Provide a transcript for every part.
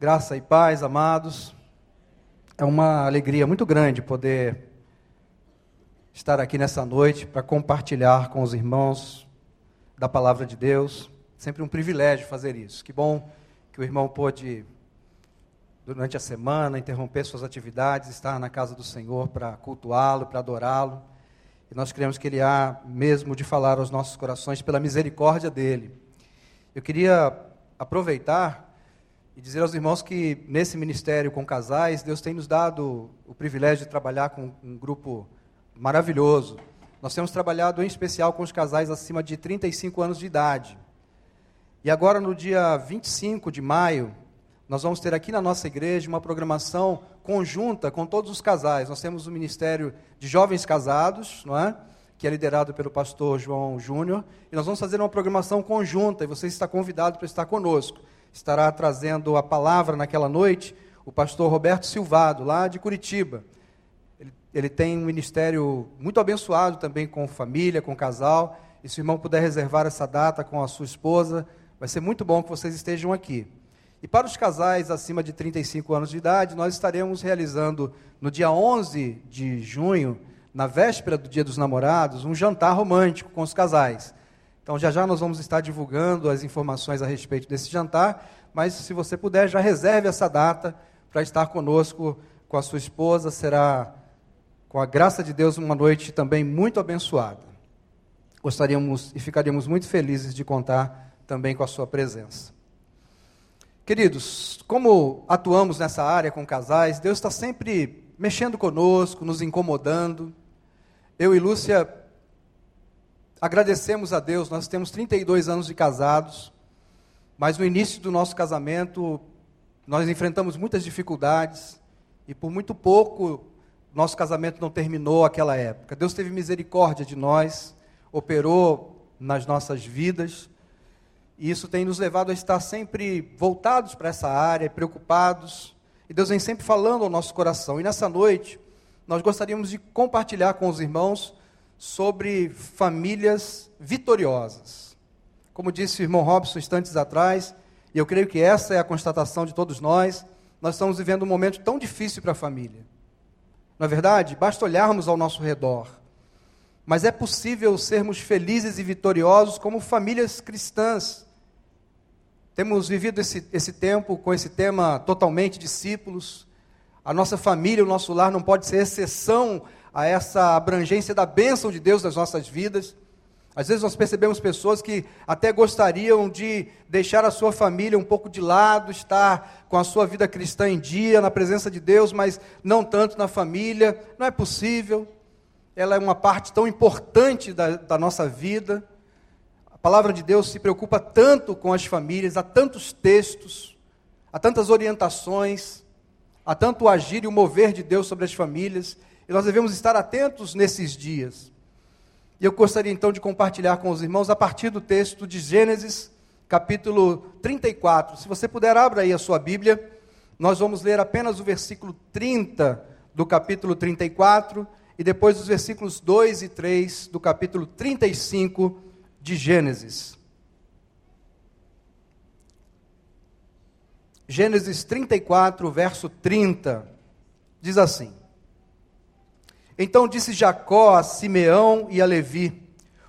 Graça e paz, amados. É uma alegria muito grande poder estar aqui nessa noite para compartilhar com os irmãos da palavra de Deus. Sempre um privilégio fazer isso. Que bom que o irmão pôde, durante a semana, interromper suas atividades, estar na casa do Senhor para cultuá-lo, para adorá-lo. E nós queremos que Ele há mesmo de falar aos nossos corações pela misericórdia dEle. Eu queria aproveitar e dizer aos irmãos que nesse ministério com casais, Deus tem nos dado o privilégio de trabalhar com um grupo maravilhoso. Nós temos trabalhado em especial com os casais acima de 35 anos de idade. E agora, no dia 25 de maio, nós vamos ter aqui na nossa igreja uma programação conjunta com todos os casais. Nós temos o Ministério de Jovens Casados, não é? que é liderado pelo pastor João Júnior, e nós vamos fazer uma programação conjunta, e você está convidado para estar conosco estará trazendo a palavra naquela noite o pastor Roberto Silvado, lá de Curitiba. Ele, ele tem um ministério muito abençoado também com família, com casal. E se o irmão puder reservar essa data com a sua esposa, vai ser muito bom que vocês estejam aqui. E para os casais acima de 35 anos de idade, nós estaremos realizando no dia 11 de junho, na véspera do Dia dos Namorados, um jantar romântico com os casais. Então, já já nós vamos estar divulgando as informações a respeito desse jantar, mas se você puder, já reserve essa data para estar conosco com a sua esposa. Será, com a graça de Deus, uma noite também muito abençoada. Gostaríamos e ficaríamos muito felizes de contar também com a sua presença. Queridos, como atuamos nessa área com casais, Deus está sempre mexendo conosco, nos incomodando. Eu e Lúcia agradecemos a Deus, nós temos 32 anos de casados, mas no início do nosso casamento nós enfrentamos muitas dificuldades e por muito pouco nosso casamento não terminou aquela época. Deus teve misericórdia de nós, operou nas nossas vidas, e isso tem nos levado a estar sempre voltados para essa área, preocupados, e Deus vem sempre falando ao nosso coração. E nessa noite, nós gostaríamos de compartilhar com os irmãos sobre famílias vitoriosas. Como disse o irmão Robson instantes atrás, e eu creio que essa é a constatação de todos nós, nós estamos vivendo um momento tão difícil para a família. Não é verdade? Basta olharmos ao nosso redor. Mas é possível sermos felizes e vitoriosos como famílias cristãs. Temos vivido esse, esse tempo com esse tema totalmente discípulos. A nossa família, o nosso lar não pode ser exceção a essa abrangência da bênção de Deus nas nossas vidas. Às vezes nós percebemos pessoas que até gostariam de deixar a sua família um pouco de lado, estar com a sua vida cristã em dia, na presença de Deus, mas não tanto na família. Não é possível. Ela é uma parte tão importante da, da nossa vida. A palavra de Deus se preocupa tanto com as famílias, há tantos textos, há tantas orientações, há tanto agir e o mover de Deus sobre as famílias. E nós devemos estar atentos nesses dias. E eu gostaria então de compartilhar com os irmãos a partir do texto de Gênesis, capítulo 34. Se você puder, abra aí a sua Bíblia. Nós vamos ler apenas o versículo 30 do capítulo 34 e depois os versículos 2 e 3 do capítulo 35 de Gênesis. Gênesis 34, verso 30, diz assim: então disse Jacó a Simeão e a Levi: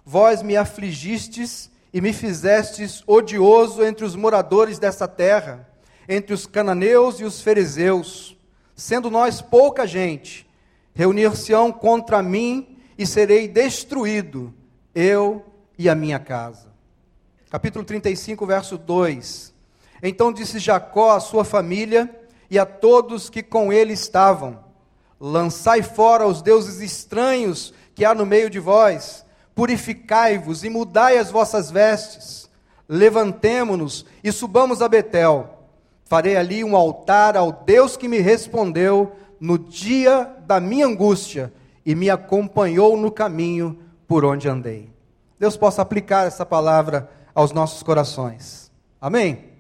Vós me afligistes e me fizestes odioso entre os moradores dessa terra, entre os cananeus e os fariseus. Sendo nós pouca gente, reunir-se-ão contra mim e serei destruído, eu e a minha casa. Capítulo 35, verso 2. Então disse Jacó à sua família e a todos que com ele estavam: Lançai fora os deuses estranhos que há no meio de vós, purificai-vos e mudai as vossas vestes. Levantemo-nos e subamos a Betel. Farei ali um altar ao Deus que me respondeu no dia da minha angústia e me acompanhou no caminho por onde andei. Deus possa aplicar essa palavra aos nossos corações. Amém?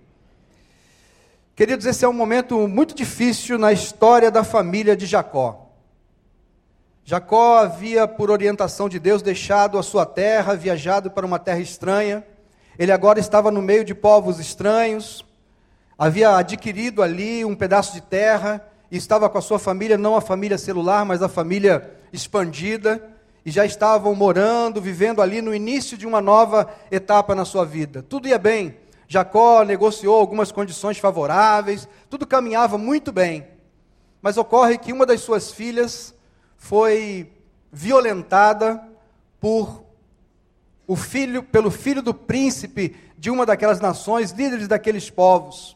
Queridos, esse é um momento muito difícil na história da família de Jacó. Jacó havia, por orientação de Deus, deixado a sua terra, viajado para uma terra estranha. Ele agora estava no meio de povos estranhos. havia adquirido ali um pedaço de terra e estava com a sua família, não a família celular, mas a família expandida, e já estavam morando, vivendo ali no início de uma nova etapa na sua vida. Tudo ia bem. Jacó negociou algumas condições favoráveis, tudo caminhava muito bem. Mas ocorre que uma das suas filhas foi violentada por o filho, pelo filho do príncipe de uma daquelas nações, líderes daqueles povos.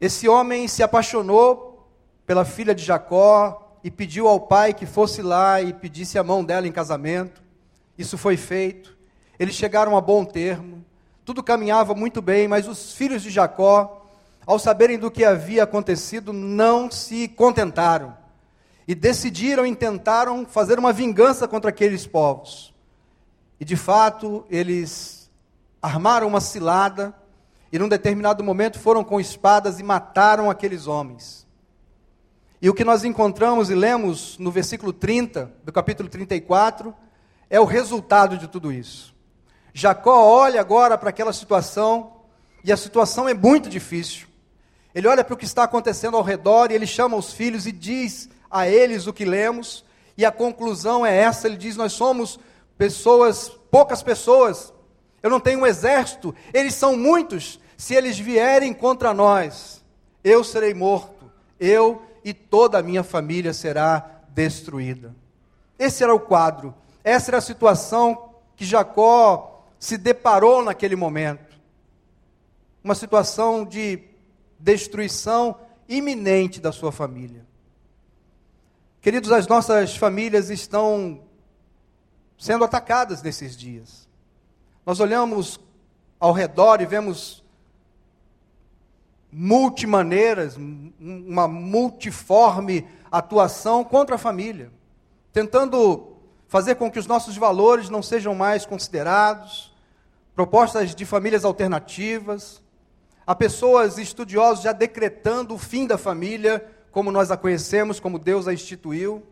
Esse homem se apaixonou pela filha de Jacó e pediu ao pai que fosse lá e pedisse a mão dela em casamento. Isso foi feito. Eles chegaram a bom termo. Tudo caminhava muito bem, mas os filhos de Jacó, ao saberem do que havia acontecido, não se contentaram e decidiram e tentaram fazer uma vingança contra aqueles povos. E de fato, eles armaram uma cilada e num determinado momento foram com espadas e mataram aqueles homens. E o que nós encontramos e lemos no versículo 30 do capítulo 34 é o resultado de tudo isso. Jacó olha agora para aquela situação e a situação é muito difícil. Ele olha para o que está acontecendo ao redor e ele chama os filhos e diz a eles o que lemos, e a conclusão é essa: ele diz, Nós somos pessoas, poucas pessoas, eu não tenho um exército, eles são muitos, se eles vierem contra nós, eu serei morto, eu e toda a minha família será destruída. Esse era o quadro, essa era a situação que Jacó se deparou naquele momento. Uma situação de destruição iminente da sua família. Queridos, as nossas famílias estão sendo atacadas nesses dias. Nós olhamos ao redor e vemos multimaneiras, uma multiforme atuação contra a família, tentando fazer com que os nossos valores não sejam mais considerados, propostas de famílias alternativas, há pessoas estudiosos já decretando o fim da família, como nós a conhecemos, como Deus a instituiu,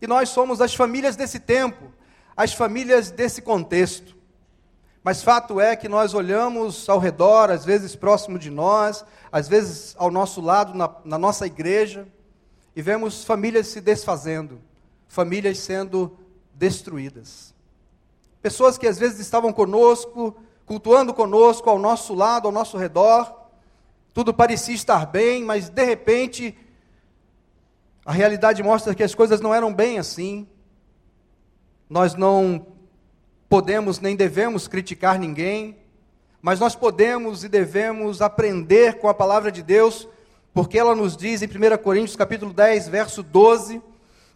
e nós somos as famílias desse tempo, as famílias desse contexto. Mas fato é que nós olhamos ao redor, às vezes próximo de nós, às vezes ao nosso lado, na, na nossa igreja, e vemos famílias se desfazendo, famílias sendo destruídas. Pessoas que às vezes estavam conosco, cultuando conosco, ao nosso lado, ao nosso redor, tudo parecia estar bem, mas de repente a realidade mostra que as coisas não eram bem assim. Nós não podemos nem devemos criticar ninguém, mas nós podemos e devemos aprender com a palavra de Deus, porque ela nos diz em 1 Coríntios capítulo 10, verso 12,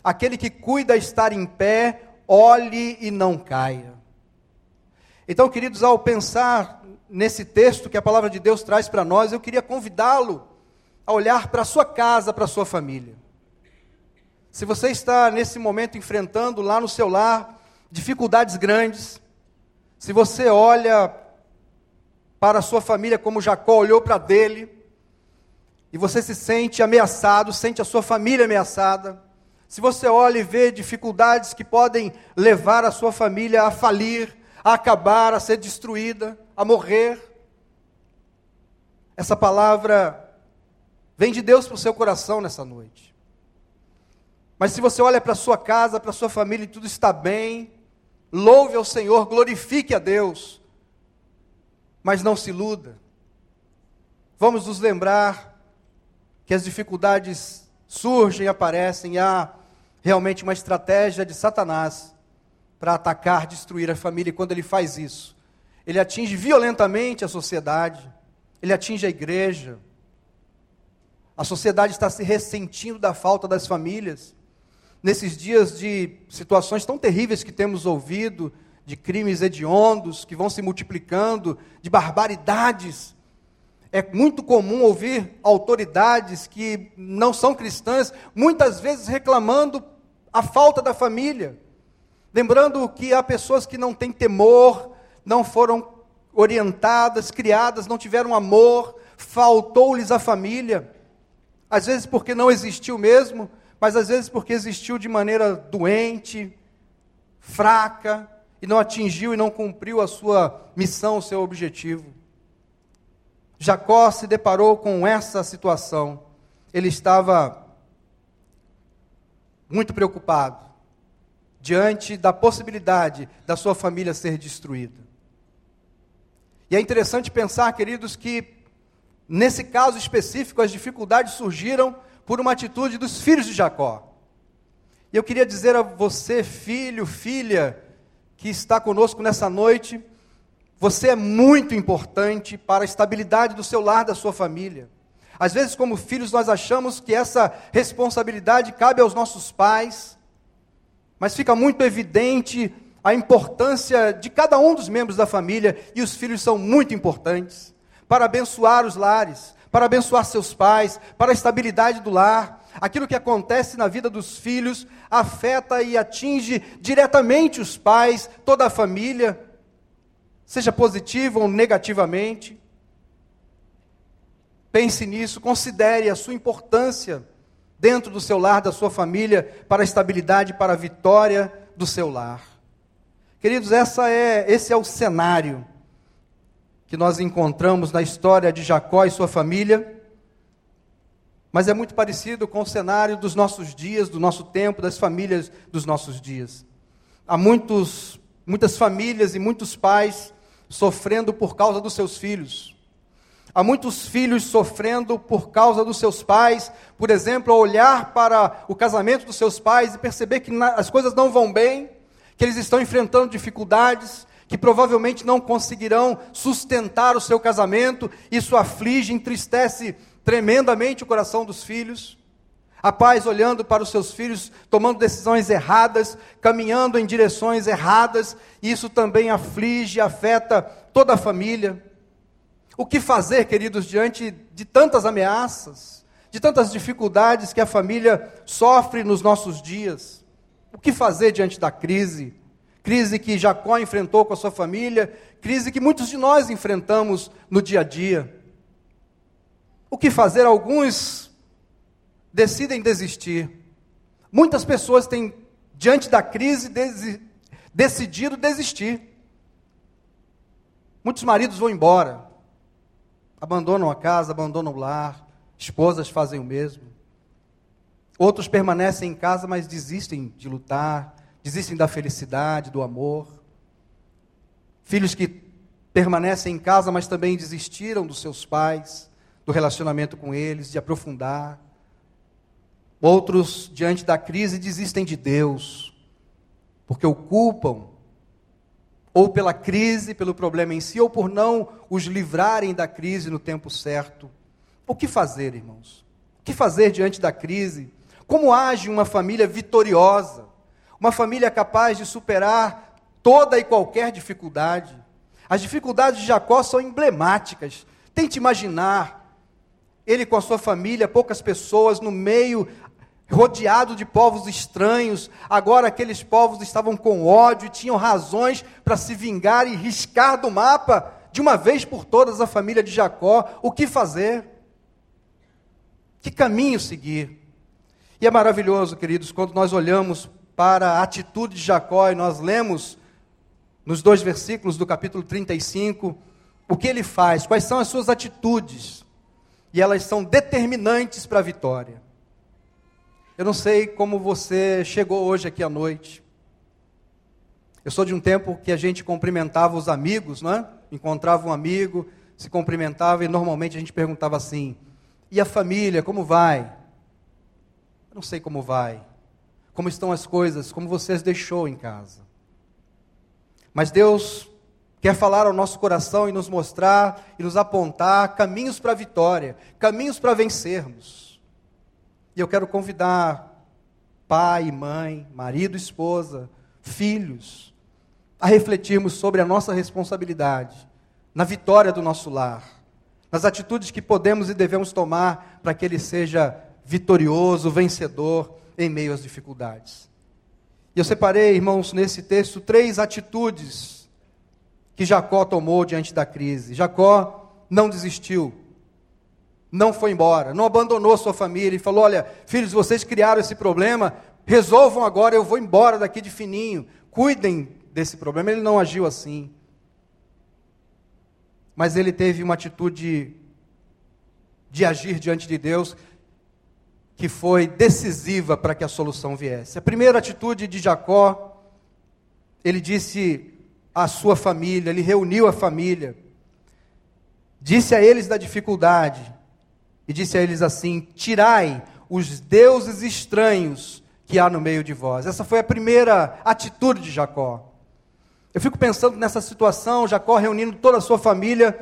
aquele que cuida estar em pé, olhe e não caia. Então, queridos, ao pensar nesse texto que a palavra de Deus traz para nós, eu queria convidá-lo a olhar para a sua casa, para a sua família. Se você está nesse momento enfrentando lá no seu lar dificuldades grandes, se você olha para a sua família como Jacó olhou para dele, e você se sente ameaçado, sente a sua família ameaçada, se você olha e vê dificuldades que podem levar a sua família a falir, a acabar, a ser destruída, a morrer, essa palavra vem de Deus para o seu coração nessa noite. Mas se você olha para a sua casa, para a sua família e tudo está bem, Louve ao Senhor, glorifique a Deus, mas não se iluda. Vamos nos lembrar que as dificuldades surgem, aparecem, há realmente uma estratégia de Satanás para atacar, destruir a família, e quando ele faz isso, ele atinge violentamente a sociedade, ele atinge a igreja. A sociedade está se ressentindo da falta das famílias nesses dias de situações tão terríveis que temos ouvido, de crimes hediondos que vão se multiplicando, de barbaridades. É muito comum ouvir autoridades que não são cristãs, muitas vezes reclamando a falta da família. Lembrando que há pessoas que não têm temor, não foram orientadas, criadas, não tiveram amor, faltou-lhes a família. Às vezes porque não existiu mesmo, mas às vezes porque existiu de maneira doente, fraca, e não atingiu e não cumpriu a sua missão, o seu objetivo. Jacó se deparou com essa situação. Ele estava muito preocupado diante da possibilidade da sua família ser destruída. E é interessante pensar, queridos, que nesse caso específico as dificuldades surgiram por uma atitude dos filhos de Jacó. E eu queria dizer a você, filho, filha, que está conosco nessa noite, você é muito importante para a estabilidade do seu lar, da sua família. Às vezes, como filhos, nós achamos que essa responsabilidade cabe aos nossos pais, mas fica muito evidente a importância de cada um dos membros da família, e os filhos são muito importantes para abençoar os lares, para abençoar seus pais, para a estabilidade do lar. Aquilo que acontece na vida dos filhos afeta e atinge diretamente os pais, toda a família seja positivo ou negativamente. Pense nisso, considere a sua importância dentro do seu lar, da sua família, para a estabilidade, para a vitória do seu lar. Queridos, essa é, esse é o cenário que nós encontramos na história de Jacó e sua família, mas é muito parecido com o cenário dos nossos dias, do nosso tempo, das famílias dos nossos dias. Há muitos, muitas famílias e muitos pais sofrendo por causa dos seus filhos. Há muitos filhos sofrendo por causa dos seus pais, por exemplo, olhar para o casamento dos seus pais e perceber que as coisas não vão bem, que eles estão enfrentando dificuldades, que provavelmente não conseguirão sustentar o seu casamento, isso aflige, entristece tremendamente o coração dos filhos. Há pais olhando para os seus filhos, tomando decisões erradas, caminhando em direções erradas, isso também aflige, afeta toda a família. O que fazer, queridos, diante de tantas ameaças, de tantas dificuldades que a família sofre nos nossos dias? O que fazer diante da crise? Crise que Jacó enfrentou com a sua família, crise que muitos de nós enfrentamos no dia a dia. O que fazer? Alguns decidem desistir. Muitas pessoas têm, diante da crise, desi decidido desistir. Muitos maridos vão embora, abandonam a casa, abandonam o lar, esposas fazem o mesmo. Outros permanecem em casa, mas desistem de lutar, desistem da felicidade, do amor. Filhos que permanecem em casa, mas também desistiram dos seus pais, do relacionamento com eles, de aprofundar. Outros, diante da crise, desistem de Deus, porque o culpam, ou pela crise, pelo problema em si, ou por não os livrarem da crise no tempo certo. O que fazer, irmãos? O que fazer diante da crise? Como age uma família vitoriosa? Uma família capaz de superar toda e qualquer dificuldade? As dificuldades de Jacó são emblemáticas. Tente imaginar ele com a sua família, poucas pessoas, no meio rodeado de povos estranhos. Agora aqueles povos estavam com ódio e tinham razões para se vingar e riscar do mapa de uma vez por todas a família de Jacó. O que fazer? Que caminho seguir? E é maravilhoso, queridos, quando nós olhamos para a atitude de Jacó e nós lemos nos dois versículos do capítulo 35 o que ele faz, quais são as suas atitudes. E elas são determinantes para a vitória. Eu não sei como você chegou hoje aqui à noite. Eu sou de um tempo que a gente cumprimentava os amigos, não é? Encontrava um amigo, se cumprimentava e normalmente a gente perguntava assim: e a família, como vai? Eu não sei como vai. Como estão as coisas? Como você as deixou em casa? Mas Deus quer falar ao nosso coração e nos mostrar e nos apontar caminhos para a vitória, caminhos para vencermos. E eu quero convidar pai, mãe, marido, esposa, filhos, a refletirmos sobre a nossa responsabilidade na vitória do nosso lar, nas atitudes que podemos e devemos tomar para que ele seja vitorioso, vencedor em meio às dificuldades. E eu separei, irmãos, nesse texto, três atitudes que Jacó tomou diante da crise. Jacó não desistiu não foi embora, não abandonou sua família e falou: Olha, filhos, vocês criaram esse problema, resolvam agora, eu vou embora daqui de fininho, cuidem desse problema. Ele não agiu assim. Mas ele teve uma atitude de agir diante de Deus que foi decisiva para que a solução viesse. A primeira atitude de Jacó, ele disse à sua família, ele reuniu a família, disse a eles da dificuldade, e disse a eles assim: Tirai os deuses estranhos que há no meio de vós. Essa foi a primeira atitude de Jacó. Eu fico pensando nessa situação, Jacó reunindo toda a sua família,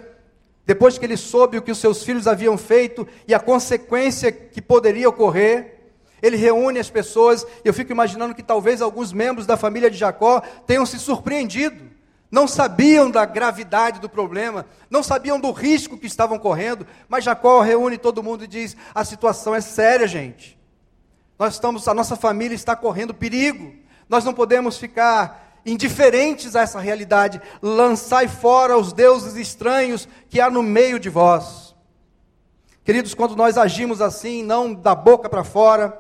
depois que ele soube o que os seus filhos haviam feito e a consequência que poderia ocorrer, ele reúne as pessoas, e eu fico imaginando que talvez alguns membros da família de Jacó tenham se surpreendido. Não sabiam da gravidade do problema, não sabiam do risco que estavam correndo, mas Jacó reúne todo mundo e diz: "A situação é séria, gente. Nós estamos, a nossa família está correndo perigo. Nós não podemos ficar indiferentes a essa realidade, lançai fora os deuses estranhos que há no meio de vós. Queridos, quando nós agimos assim, não da boca para fora,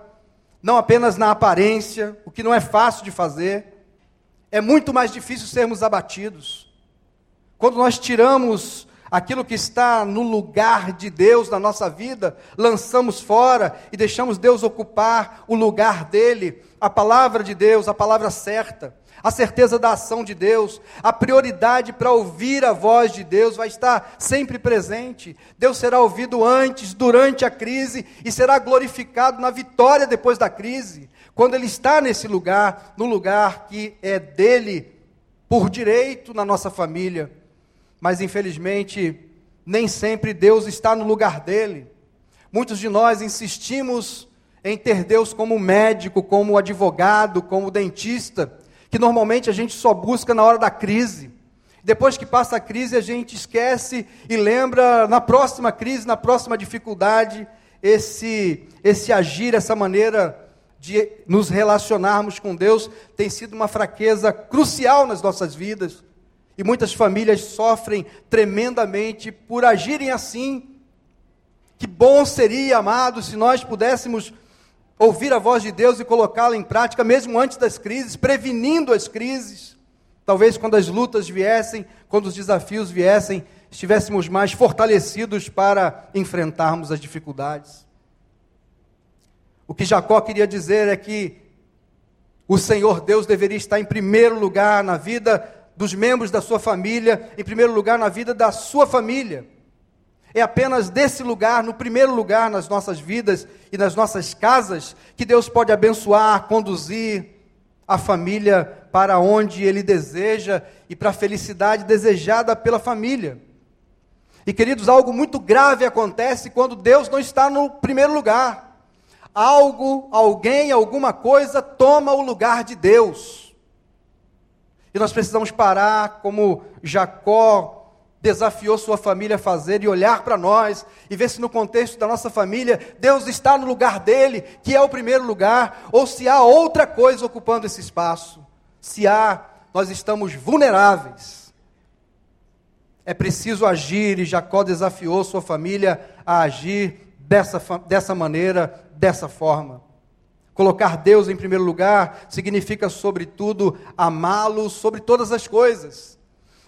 não apenas na aparência, o que não é fácil de fazer, é muito mais difícil sermos abatidos. Quando nós tiramos aquilo que está no lugar de Deus na nossa vida, lançamos fora e deixamos Deus ocupar o lugar dele, a palavra de Deus, a palavra certa a certeza da ação de Deus, a prioridade para ouvir a voz de Deus vai estar sempre presente. Deus será ouvido antes, durante a crise e será glorificado na vitória depois da crise, quando Ele está nesse lugar, no lugar que é dele por direito na nossa família. Mas infelizmente, nem sempre Deus está no lugar dele. Muitos de nós insistimos em ter Deus como médico, como advogado, como dentista que normalmente a gente só busca na hora da crise. Depois que passa a crise, a gente esquece e lembra na próxima crise, na próxima dificuldade, esse, esse agir, essa maneira de nos relacionarmos com Deus tem sido uma fraqueza crucial nas nossas vidas. E muitas famílias sofrem tremendamente por agirem assim. Que bom seria, amados, se nós pudéssemos ouvir a voz de Deus e colocá-la em prática, mesmo antes das crises, prevenindo as crises. Talvez quando as lutas viessem, quando os desafios viessem, estivéssemos mais fortalecidos para enfrentarmos as dificuldades. O que Jacó queria dizer é que o Senhor Deus deveria estar em primeiro lugar na vida dos membros da sua família, em primeiro lugar na vida da sua família. É apenas desse lugar, no primeiro lugar nas nossas vidas e nas nossas casas, que Deus pode abençoar, conduzir a família para onde Ele deseja e para a felicidade desejada pela família. E queridos, algo muito grave acontece quando Deus não está no primeiro lugar. Algo, alguém, alguma coisa toma o lugar de Deus. E nós precisamos parar, como Jacó desafiou sua família a fazer e olhar para nós e ver se no contexto da nossa família Deus está no lugar dele, que é o primeiro lugar, ou se há outra coisa ocupando esse espaço. Se há, nós estamos vulneráveis. É preciso agir e Jacó desafiou sua família a agir dessa, dessa maneira, dessa forma. Colocar Deus em primeiro lugar significa, sobretudo, amá-lo sobre todas as coisas.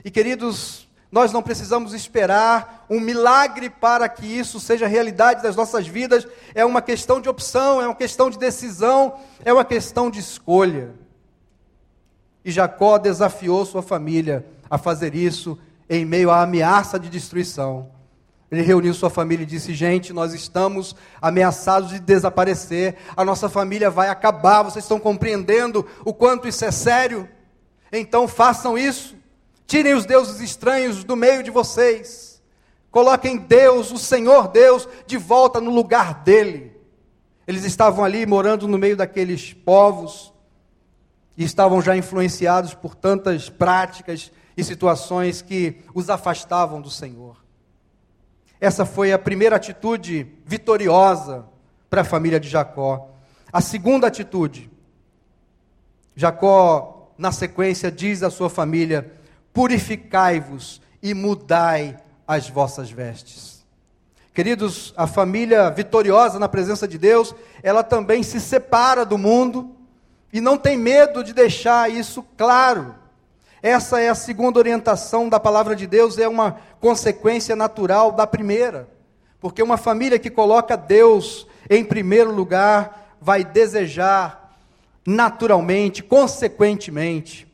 E queridos, nós não precisamos esperar um milagre para que isso seja realidade das nossas vidas. É uma questão de opção, é uma questão de decisão, é uma questão de escolha. E Jacó desafiou sua família a fazer isso em meio à ameaça de destruição. Ele reuniu sua família e disse: Gente, nós estamos ameaçados de desaparecer, a nossa família vai acabar. Vocês estão compreendendo o quanto isso é sério? Então façam isso. Tirem os deuses estranhos do meio de vocês. Coloquem Deus, o Senhor Deus, de volta no lugar dele. Eles estavam ali morando no meio daqueles povos e estavam já influenciados por tantas práticas e situações que os afastavam do Senhor. Essa foi a primeira atitude vitoriosa para a família de Jacó. A segunda atitude, Jacó, na sequência, diz à sua família: purificai-vos e mudai as vossas vestes. Queridos, a família vitoriosa na presença de Deus, ela também se separa do mundo e não tem medo de deixar isso claro. Essa é a segunda orientação da palavra de Deus, é uma consequência natural da primeira. Porque uma família que coloca Deus em primeiro lugar vai desejar naturalmente, consequentemente,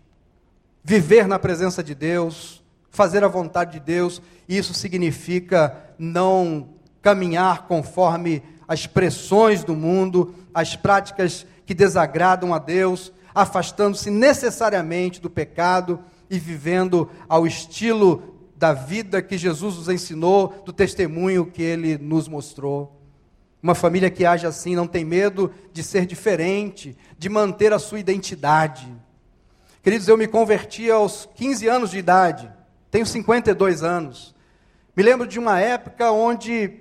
viver na presença de Deus, fazer a vontade de Deus, isso significa não caminhar conforme as pressões do mundo, as práticas que desagradam a Deus, afastando-se necessariamente do pecado e vivendo ao estilo da vida que Jesus nos ensinou, do testemunho que ele nos mostrou. Uma família que age assim não tem medo de ser diferente, de manter a sua identidade. Queridos, eu me converti aos 15 anos de idade, tenho 52 anos. Me lembro de uma época onde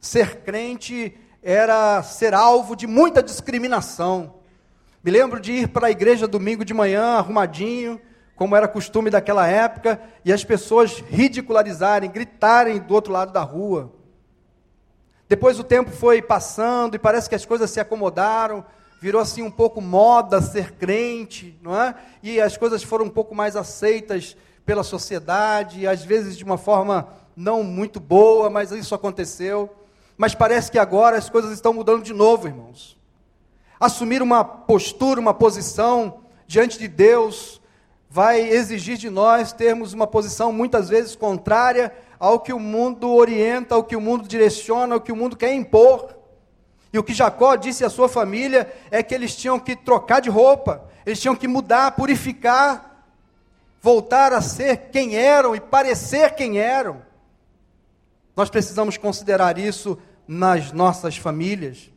ser crente era ser alvo de muita discriminação. Me lembro de ir para a igreja domingo de manhã, arrumadinho, como era costume daquela época, e as pessoas ridicularizarem, gritarem do outro lado da rua. Depois o tempo foi passando e parece que as coisas se acomodaram, virou assim um pouco moda ser crente, não é? E as coisas foram um pouco mais aceitas pela sociedade, às vezes de uma forma não muito boa, mas isso aconteceu. Mas parece que agora as coisas estão mudando de novo, irmãos. Assumir uma postura, uma posição diante de Deus vai exigir de nós termos uma posição muitas vezes contrária ao que o mundo orienta, ao que o mundo direciona, ao que o mundo quer impor. E o que Jacó disse à sua família é que eles tinham que trocar de roupa, eles tinham que mudar, purificar, voltar a ser quem eram e parecer quem eram. Nós precisamos considerar isso nas nossas famílias.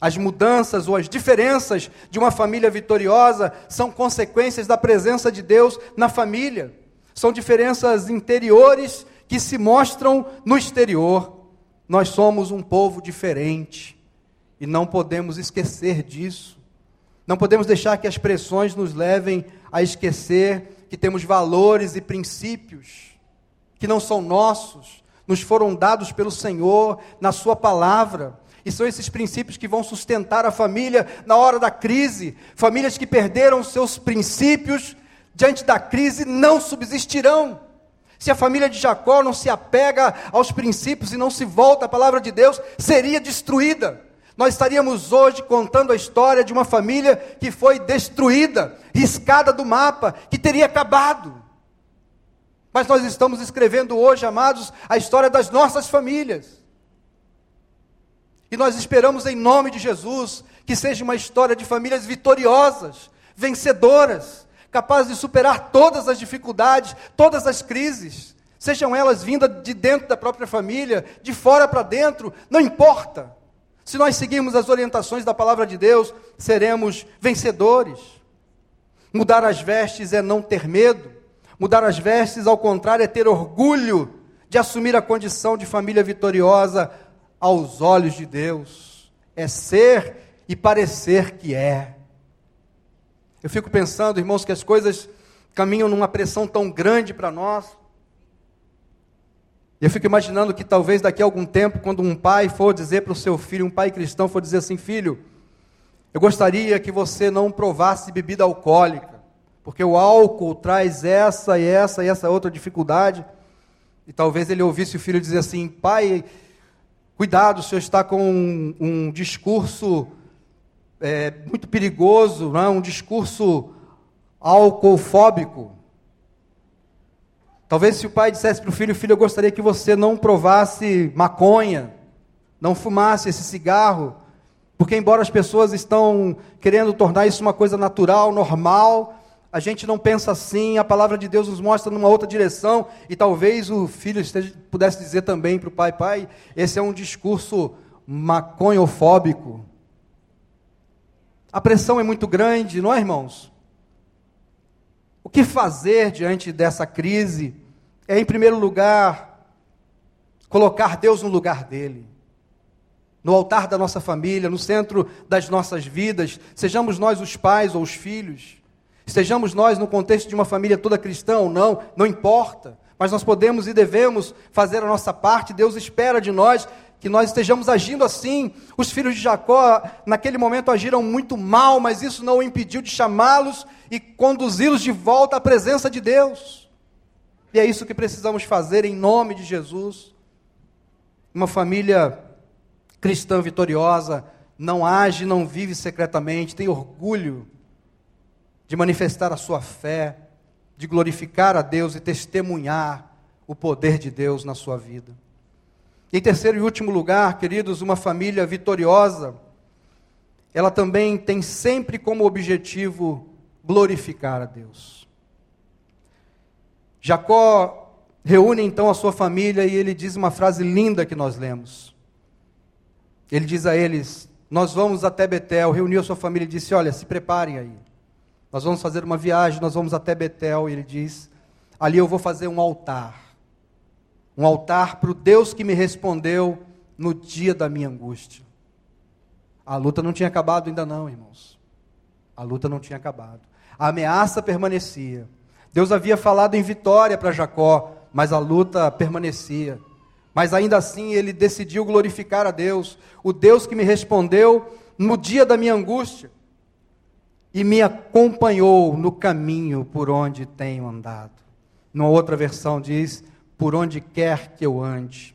As mudanças ou as diferenças de uma família vitoriosa são consequências da presença de Deus na família. São diferenças interiores que se mostram no exterior. Nós somos um povo diferente. E não podemos esquecer disso. Não podemos deixar que as pressões nos levem a esquecer que temos valores e princípios que não são nossos, nos foram dados pelo Senhor na Sua palavra. E são esses princípios que vão sustentar a família na hora da crise. Famílias que perderam seus princípios diante da crise não subsistirão. Se a família de Jacó não se apega aos princípios e não se volta à palavra de Deus, seria destruída nós estaríamos hoje contando a história de uma família que foi destruída, riscada do mapa, que teria acabado. Mas nós estamos escrevendo hoje, amados, a história das nossas famílias. E nós esperamos, em nome de Jesus, que seja uma história de famílias vitoriosas, vencedoras, capazes de superar todas as dificuldades, todas as crises, sejam elas vindas de dentro da própria família, de fora para dentro, não importa. Se nós seguirmos as orientações da palavra de Deus, seremos vencedores. Mudar as vestes é não ter medo. Mudar as vestes, ao contrário, é ter orgulho de assumir a condição de família vitoriosa aos olhos de Deus. É ser e parecer que é. Eu fico pensando, irmãos, que as coisas caminham numa pressão tão grande para nós. Eu fico imaginando que talvez daqui a algum tempo, quando um pai for dizer para o seu filho, um pai cristão for dizer assim: Filho, eu gostaria que você não provasse bebida alcoólica, porque o álcool traz essa e essa e essa outra dificuldade. E talvez ele ouvisse o filho dizer assim: Pai, cuidado, o senhor está com um, um discurso é, muito perigoso, não é? um discurso álcoolfóbico. Talvez se o pai dissesse para o filho, filho, eu gostaria que você não provasse maconha, não fumasse esse cigarro, porque embora as pessoas estão querendo tornar isso uma coisa natural, normal, a gente não pensa assim, a palavra de Deus nos mostra numa outra direção, e talvez o filho esteja, pudesse dizer também para o pai, pai, esse é um discurso maconhofóbico. A pressão é muito grande, não é, irmãos? O que fazer diante dessa crise? É, em primeiro lugar, colocar Deus no lugar dele, no altar da nossa família, no centro das nossas vidas, sejamos nós os pais ou os filhos, estejamos nós no contexto de uma família toda cristã ou não, não importa, mas nós podemos e devemos fazer a nossa parte, Deus espera de nós que nós estejamos agindo assim. Os filhos de Jacó, naquele momento, agiram muito mal, mas isso não o impediu de chamá-los e conduzi-los de volta à presença de Deus. E é isso que precisamos fazer em nome de Jesus. Uma família cristã vitoriosa não age, não vive secretamente, tem orgulho de manifestar a sua fé, de glorificar a Deus e testemunhar o poder de Deus na sua vida. Em terceiro e último lugar, queridos, uma família vitoriosa, ela também tem sempre como objetivo glorificar a Deus. Jacó reúne então a sua família e ele diz uma frase linda que nós lemos. Ele diz a eles: Nós vamos até Betel. Reuniu a sua família e disse: Olha, se preparem aí. Nós vamos fazer uma viagem, nós vamos até Betel. E ele diz: Ali eu vou fazer um altar. Um altar para o Deus que me respondeu no dia da minha angústia. A luta não tinha acabado ainda, não, irmãos. A luta não tinha acabado. A ameaça permanecia. Deus havia falado em vitória para Jacó, mas a luta permanecia. Mas ainda assim ele decidiu glorificar a Deus, o Deus que me respondeu no dia da minha angústia e me acompanhou no caminho por onde tenho andado. Numa outra versão diz: por onde quer que eu ande.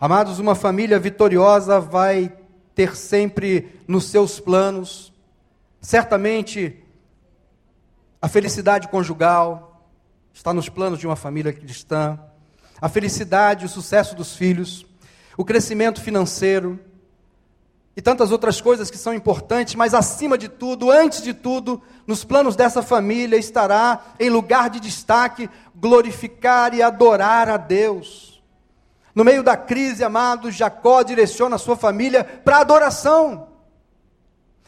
Amados, uma família vitoriosa vai ter sempre nos seus planos, certamente, a felicidade conjugal, está nos planos de uma família cristã, a felicidade, o sucesso dos filhos, o crescimento financeiro e tantas outras coisas que são importantes, mas acima de tudo, antes de tudo, nos planos dessa família estará em lugar de destaque glorificar e adorar a Deus. No meio da crise, amados, Jacó direciona a sua família para adoração.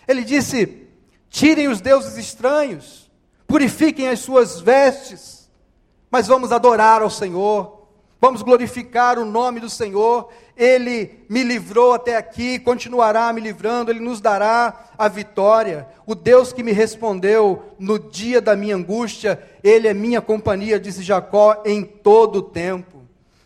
Ele disse: tirem os deuses estranhos, purifiquem as suas vestes, mas vamos adorar ao Senhor. Vamos glorificar o nome do Senhor. Ele me livrou até aqui, continuará me livrando, ele nos dará a vitória. O Deus que me respondeu no dia da minha angústia, ele é minha companhia, disse Jacó, em todo o tempo.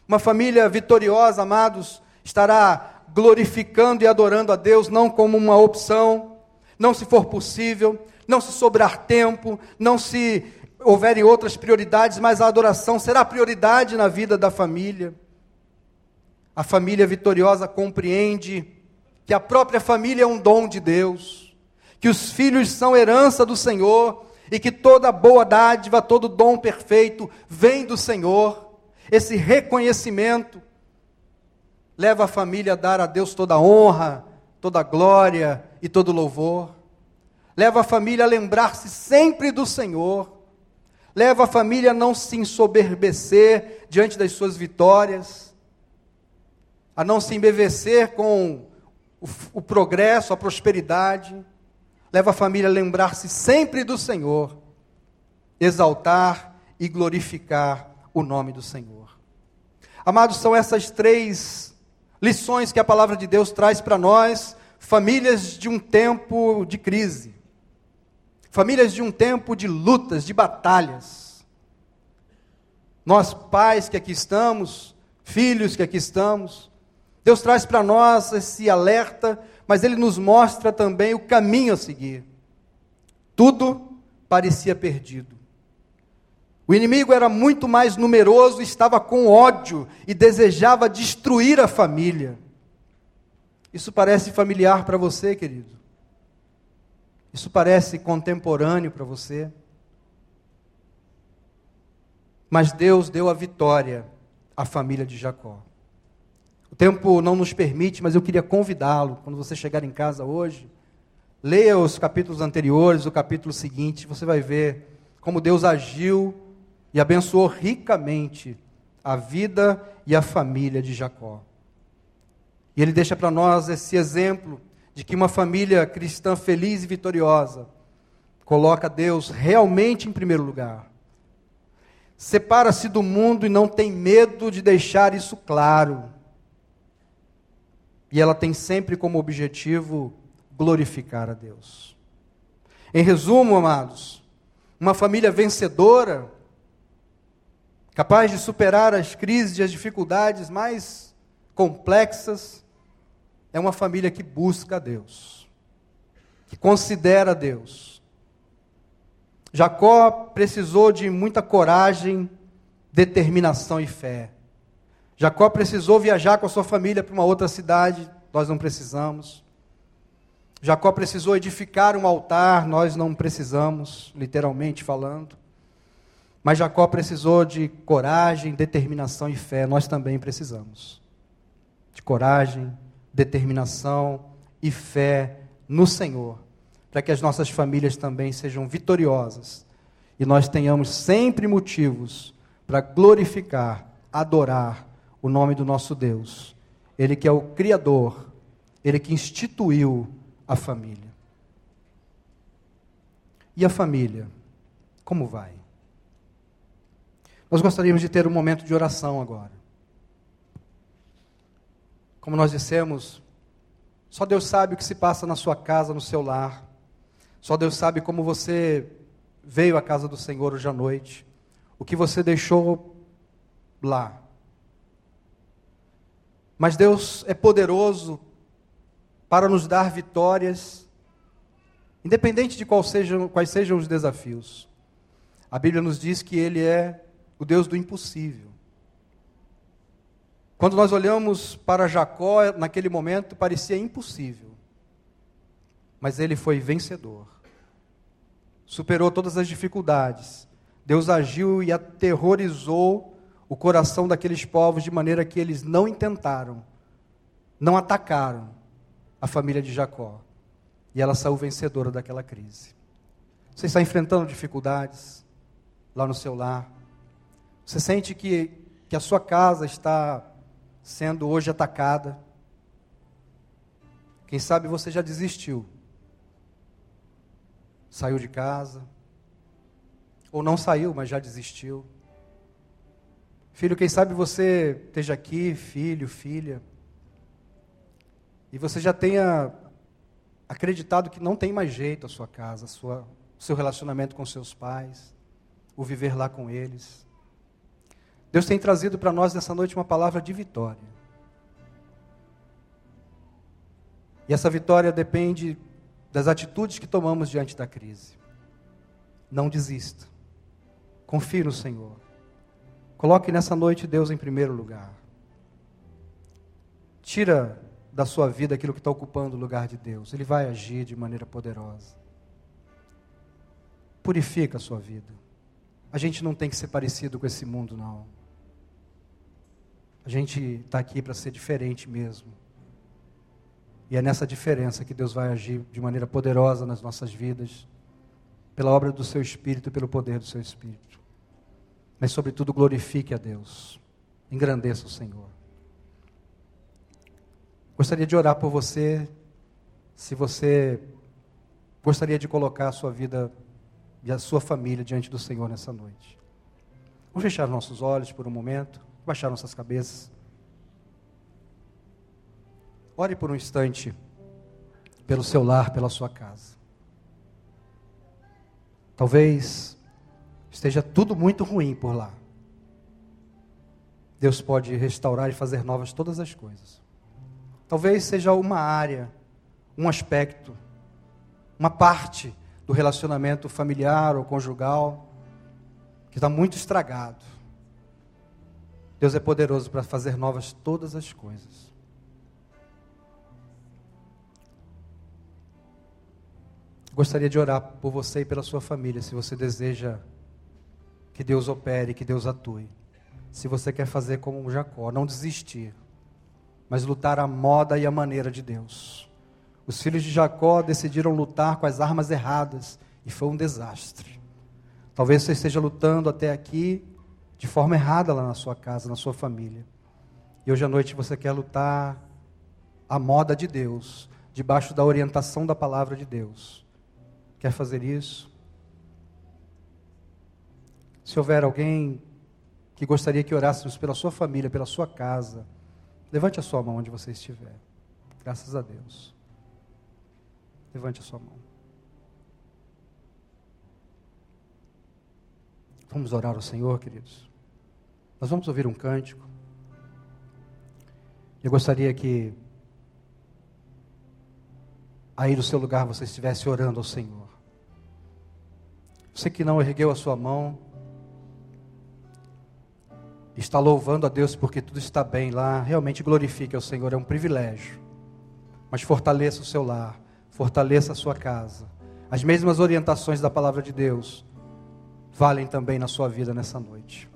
Uma família vitoriosa, amados, estará glorificando e adorando a Deus não como uma opção, não se for possível, não se sobrar tempo, não se houverem outras prioridades, mas a adoração será prioridade na vida da família. A família vitoriosa compreende que a própria família é um dom de Deus, que os filhos são herança do Senhor e que toda boa dádiva, todo dom perfeito vem do Senhor. Esse reconhecimento leva a família a dar a Deus toda a honra, toda a glória e todo louvor. Leva a família a lembrar-se sempre do Senhor leva a família a não se ensoberbecer diante das suas vitórias, a não se embevecer com o, o progresso, a prosperidade, leva a família a lembrar-se sempre do Senhor, exaltar e glorificar o nome do Senhor. Amados, são essas três lições que a palavra de Deus traz para nós, famílias de um tempo de crise famílias de um tempo de lutas, de batalhas. Nós, pais que aqui estamos, filhos que aqui estamos, Deus traz para nós esse alerta, mas Ele nos mostra também o caminho a seguir. Tudo parecia perdido. O inimigo era muito mais numeroso, estava com ódio e desejava destruir a família. Isso parece familiar para você, querido? Isso parece contemporâneo para você? Mas Deus deu a vitória à família de Jacó. O tempo não nos permite, mas eu queria convidá-lo, quando você chegar em casa hoje, leia os capítulos anteriores, o capítulo seguinte, você vai ver como Deus agiu e abençoou ricamente a vida e a família de Jacó. E ele deixa para nós esse exemplo de que uma família cristã feliz e vitoriosa coloca Deus realmente em primeiro lugar. Separa-se do mundo e não tem medo de deixar isso claro. E ela tem sempre como objetivo glorificar a Deus. Em resumo, amados, uma família vencedora, capaz de superar as crises e as dificuldades mais complexas, é uma família que busca a Deus, que considera Deus. Jacó precisou de muita coragem, determinação e fé. Jacó precisou viajar com a sua família para uma outra cidade, nós não precisamos. Jacó precisou edificar um altar, nós não precisamos, literalmente falando. Mas Jacó precisou de coragem, determinação e fé, nós também precisamos. De coragem, determinação e fé no Senhor, para que as nossas famílias também sejam vitoriosas e nós tenhamos sempre motivos para glorificar, adorar o nome do nosso Deus. Ele que é o Criador, ele que instituiu a família. E a família? Como vai? Nós gostaríamos de ter um momento de oração agora. Como nós dissemos, só Deus sabe o que se passa na sua casa, no seu lar. Só Deus sabe como você veio à casa do Senhor hoje à noite. O que você deixou lá. Mas Deus é poderoso para nos dar vitórias, independente de sejam, quais sejam os desafios. A Bíblia nos diz que Ele é o Deus do impossível. Quando nós olhamos para Jacó, naquele momento parecia impossível, mas ele foi vencedor, superou todas as dificuldades. Deus agiu e aterrorizou o coração daqueles povos de maneira que eles não intentaram, não atacaram, a família de Jacó. E ela saiu vencedora daquela crise. Você está enfrentando dificuldades lá no seu lar. Você sente que, que a sua casa está sendo hoje atacada. Quem sabe você já desistiu. Saiu de casa. Ou não saiu, mas já desistiu. Filho, quem sabe você esteja aqui, filho, filha e você já tenha acreditado que não tem mais jeito a sua casa, a sua, o seu relacionamento com seus pais, o viver lá com eles. Deus tem trazido para nós nessa noite uma palavra de vitória. E essa vitória depende das atitudes que tomamos diante da crise. Não desista. Confie no Senhor. Coloque nessa noite Deus em primeiro lugar. Tira da sua vida aquilo que está ocupando o lugar de Deus. Ele vai agir de maneira poderosa. Purifica a sua vida. A gente não tem que ser parecido com esse mundo, não. A gente está aqui para ser diferente mesmo. E é nessa diferença que Deus vai agir de maneira poderosa nas nossas vidas, pela obra do seu Espírito e pelo poder do seu Espírito. Mas, sobretudo, glorifique a Deus, engrandeça o Senhor. Gostaria de orar por você, se você gostaria de colocar a sua vida e a sua família diante do Senhor nessa noite. Vamos fechar nossos olhos por um momento, baixar nossas cabeças. Ore por um instante pelo seu lar, pela sua casa. Talvez esteja tudo muito ruim por lá. Deus pode restaurar e fazer novas todas as coisas. Talvez seja uma área, um aspecto, uma parte do relacionamento familiar ou conjugal que está muito estragado. Deus é poderoso para fazer novas todas as coisas. Gostaria de orar por você e pela sua família, se você deseja que Deus opere, que Deus atue. Se você quer fazer como Jacó, não desistir mas lutar a moda e a maneira de Deus. Os filhos de Jacó decidiram lutar com as armas erradas e foi um desastre. Talvez você esteja lutando até aqui de forma errada lá na sua casa, na sua família. E hoje à noite você quer lutar a moda de Deus, debaixo da orientação da palavra de Deus. Quer fazer isso? Se houver alguém que gostaria que orássemos pela sua família, pela sua casa, Levante a sua mão onde você estiver. Graças a Deus. Levante a sua mão. Vamos orar ao Senhor, queridos. Nós vamos ouvir um cântico. Eu gostaria que aí no seu lugar você estivesse orando ao Senhor. Você que não ergueu a sua mão, está louvando a Deus porque tudo está bem lá, realmente glorifique ao Senhor, é um privilégio. Mas fortaleça o seu lar, fortaleça a sua casa. As mesmas orientações da palavra de Deus valem também na sua vida nessa noite.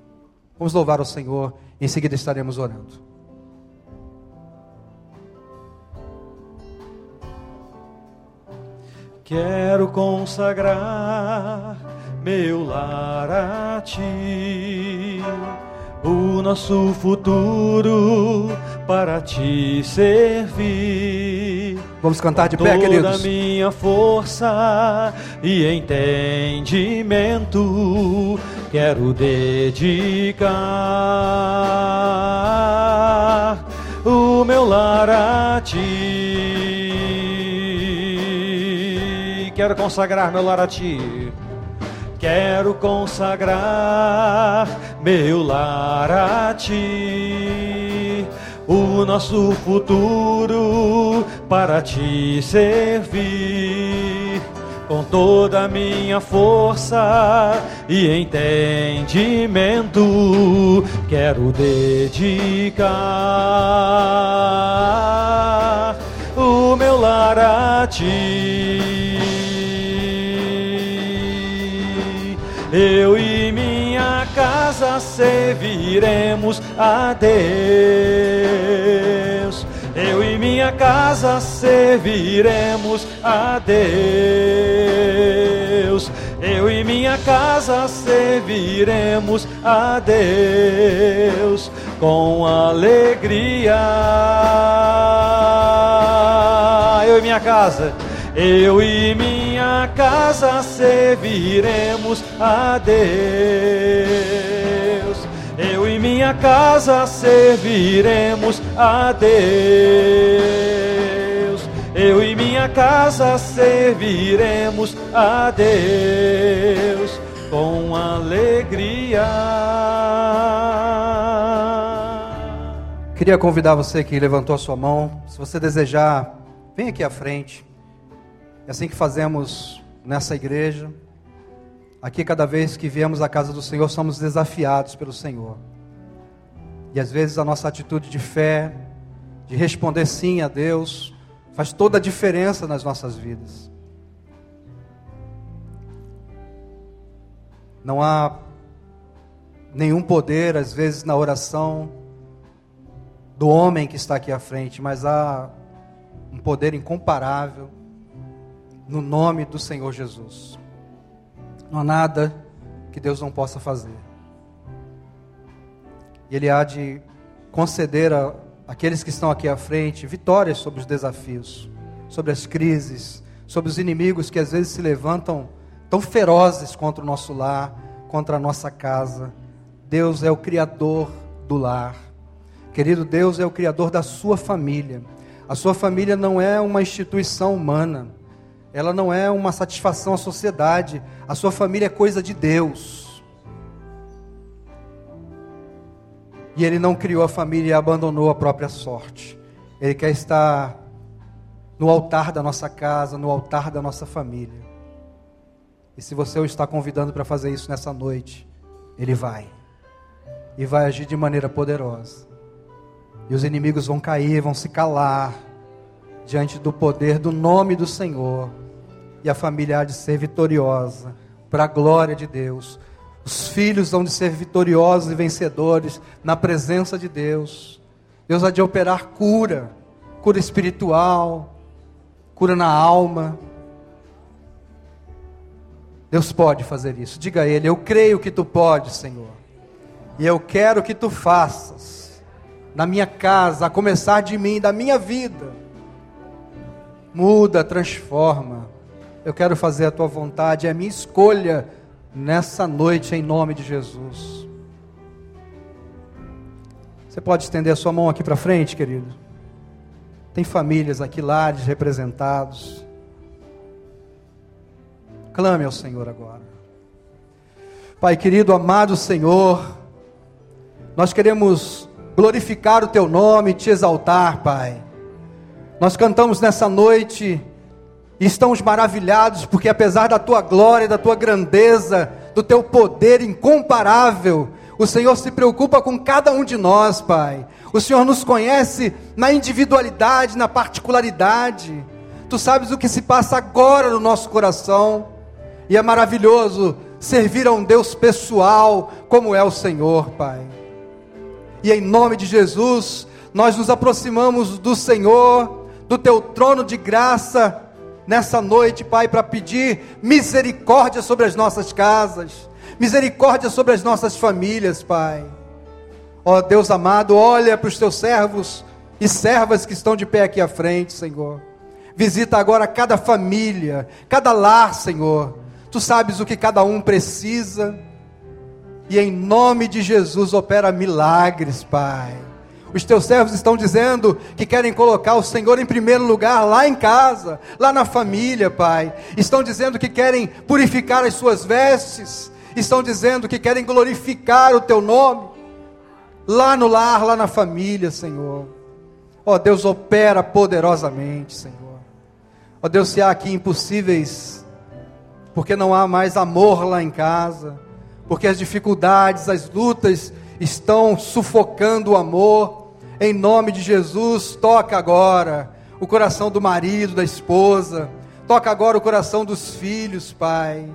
Vamos louvar ao Senhor, em seguida estaremos orando. Quero consagrar meu lar a ti o nosso futuro para te servir. Vamos cantar de pé, queridos. Toda minha força e entendimento quero dedicar o meu lar a ti. Quero consagrar meu lar a ti. Quero consagrar meu lar a ti, o nosso futuro para te servir. Com toda a minha força e entendimento, quero dedicar o meu lar a ti. Eu e minha casa serviremos a Deus. Eu e minha casa serviremos a Deus. Eu e minha casa serviremos a Deus com alegria. Eu e minha casa eu e minha casa serviremos a Deus. Eu e minha casa serviremos a Deus. Eu e minha casa serviremos a Deus com alegria. Queria convidar você que levantou a sua mão, se você desejar, vem aqui à frente. É assim que fazemos nessa igreja. Aqui, cada vez que viemos à casa do Senhor, somos desafiados pelo Senhor. E às vezes a nossa atitude de fé, de responder sim a Deus, faz toda a diferença nas nossas vidas. Não há nenhum poder, às vezes, na oração do homem que está aqui à frente, mas há um poder incomparável no nome do Senhor Jesus. Não há nada que Deus não possa fazer. E Ele há de conceder a aqueles que estão aqui à frente vitórias sobre os desafios, sobre as crises, sobre os inimigos que às vezes se levantam tão ferozes contra o nosso lar, contra a nossa casa. Deus é o Criador do lar. Querido, Deus é o Criador da sua família. A sua família não é uma instituição humana ela não é uma satisfação à sociedade, a sua família é coisa de Deus. E ele não criou a família e abandonou a própria sorte. Ele quer estar no altar da nossa casa, no altar da nossa família. E se você o está convidando para fazer isso nessa noite, ele vai. E vai agir de maneira poderosa. E os inimigos vão cair, vão se calar diante do poder do nome do Senhor e a família há de ser vitoriosa, para a glória de Deus. Os filhos hão de ser vitoriosos e vencedores na presença de Deus. Deus há de operar cura, cura espiritual, cura na alma. Deus pode fazer isso. Diga a Ele: Eu creio que tu podes, Senhor. E eu quero que tu faças na minha casa, a começar de mim, da minha vida. Muda, transforma eu quero fazer a tua vontade, é a minha escolha nessa noite, em nome de Jesus. Você pode estender a sua mão aqui para frente, querido? Tem famílias aqui, lares representados. Clame ao Senhor agora. Pai querido, amado Senhor, nós queremos glorificar o Teu nome, te exaltar, Pai. Nós cantamos nessa noite e estamos maravilhados, porque apesar da tua glória, da tua grandeza, do teu poder incomparável, O Senhor se preocupa com cada um de nós, Pai. O Senhor nos conhece na individualidade, na particularidade. Tu sabes o que se passa agora no nosso coração. E é maravilhoso servir a um Deus pessoal, como é o Senhor, Pai. E em nome de Jesus, nós nos aproximamos do Senhor, do teu trono de graça, nessa noite, Pai, para pedir misericórdia sobre as nossas casas, misericórdia sobre as nossas famílias, Pai. Ó oh, Deus amado, olha para os teus servos e servas que estão de pé aqui à frente, Senhor. Visita agora cada família, cada lar, Senhor. Tu sabes o que cada um precisa. E em nome de Jesus opera milagres, Pai. Os teus servos estão dizendo que querem colocar o Senhor em primeiro lugar lá em casa, lá na família, Pai. Estão dizendo que querem purificar as suas vestes. Estão dizendo que querem glorificar o teu nome. Lá no lar, lá na família, Senhor. Ó oh, Deus, opera poderosamente, Senhor. Ó oh, Deus, se há aqui impossíveis, porque não há mais amor lá em casa porque as dificuldades, as lutas estão sufocando o amor. Em nome de Jesus, toca agora o coração do marido, da esposa, toca agora o coração dos filhos, Pai.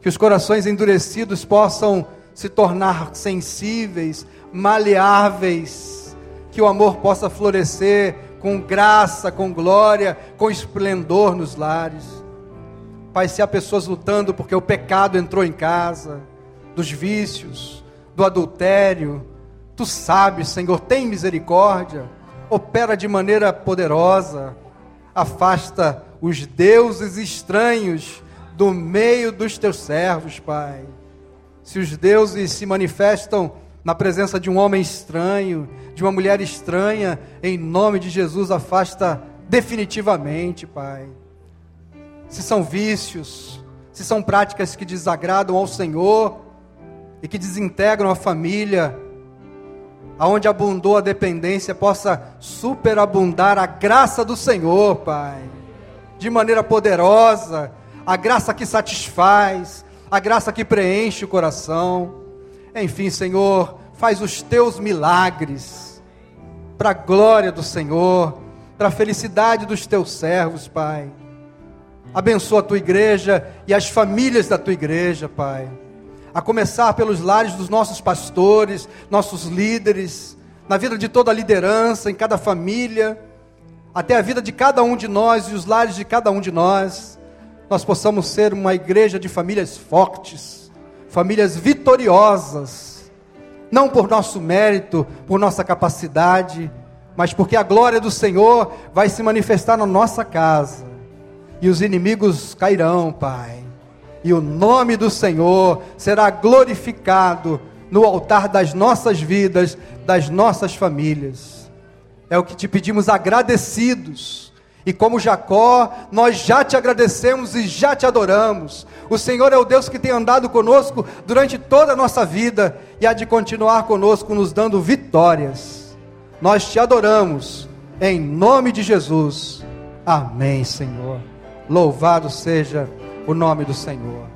Que os corações endurecidos possam se tornar sensíveis, maleáveis, que o amor possa florescer com graça, com glória, com esplendor nos lares. Pai, se há pessoas lutando porque o pecado entrou em casa, dos vícios, do adultério. Tu sabes, Senhor, tem misericórdia, opera de maneira poderosa, afasta os deuses estranhos do meio dos teus servos, Pai. Se os deuses se manifestam na presença de um homem estranho, de uma mulher estranha, em nome de Jesus, afasta definitivamente, Pai. Se são vícios, se são práticas que desagradam ao Senhor, e que desintegram a família, aonde abundou a dependência, possa superabundar a graça do Senhor, Pai, de maneira poderosa, a graça que satisfaz, a graça que preenche o coração. Enfim, Senhor, faz os teus milagres, para a glória do Senhor, para a felicidade dos teus servos, Pai. Abençoa a tua igreja e as famílias da tua igreja, Pai a começar pelos lares dos nossos pastores, nossos líderes, na vida de toda a liderança, em cada família, até a vida de cada um de nós e os lares de cada um de nós, nós possamos ser uma igreja de famílias fortes, famílias vitoriosas, não por nosso mérito, por nossa capacidade, mas porque a glória do Senhor vai se manifestar na nossa casa, e os inimigos cairão, Pai e o nome do Senhor será glorificado no altar das nossas vidas, das nossas famílias. É o que te pedimos agradecidos. E como Jacó, nós já te agradecemos e já te adoramos. O Senhor é o Deus que tem andado conosco durante toda a nossa vida e há de continuar conosco, nos dando vitórias. Nós te adoramos, em nome de Jesus. Amém, Senhor. Louvado seja o nome do Senhor.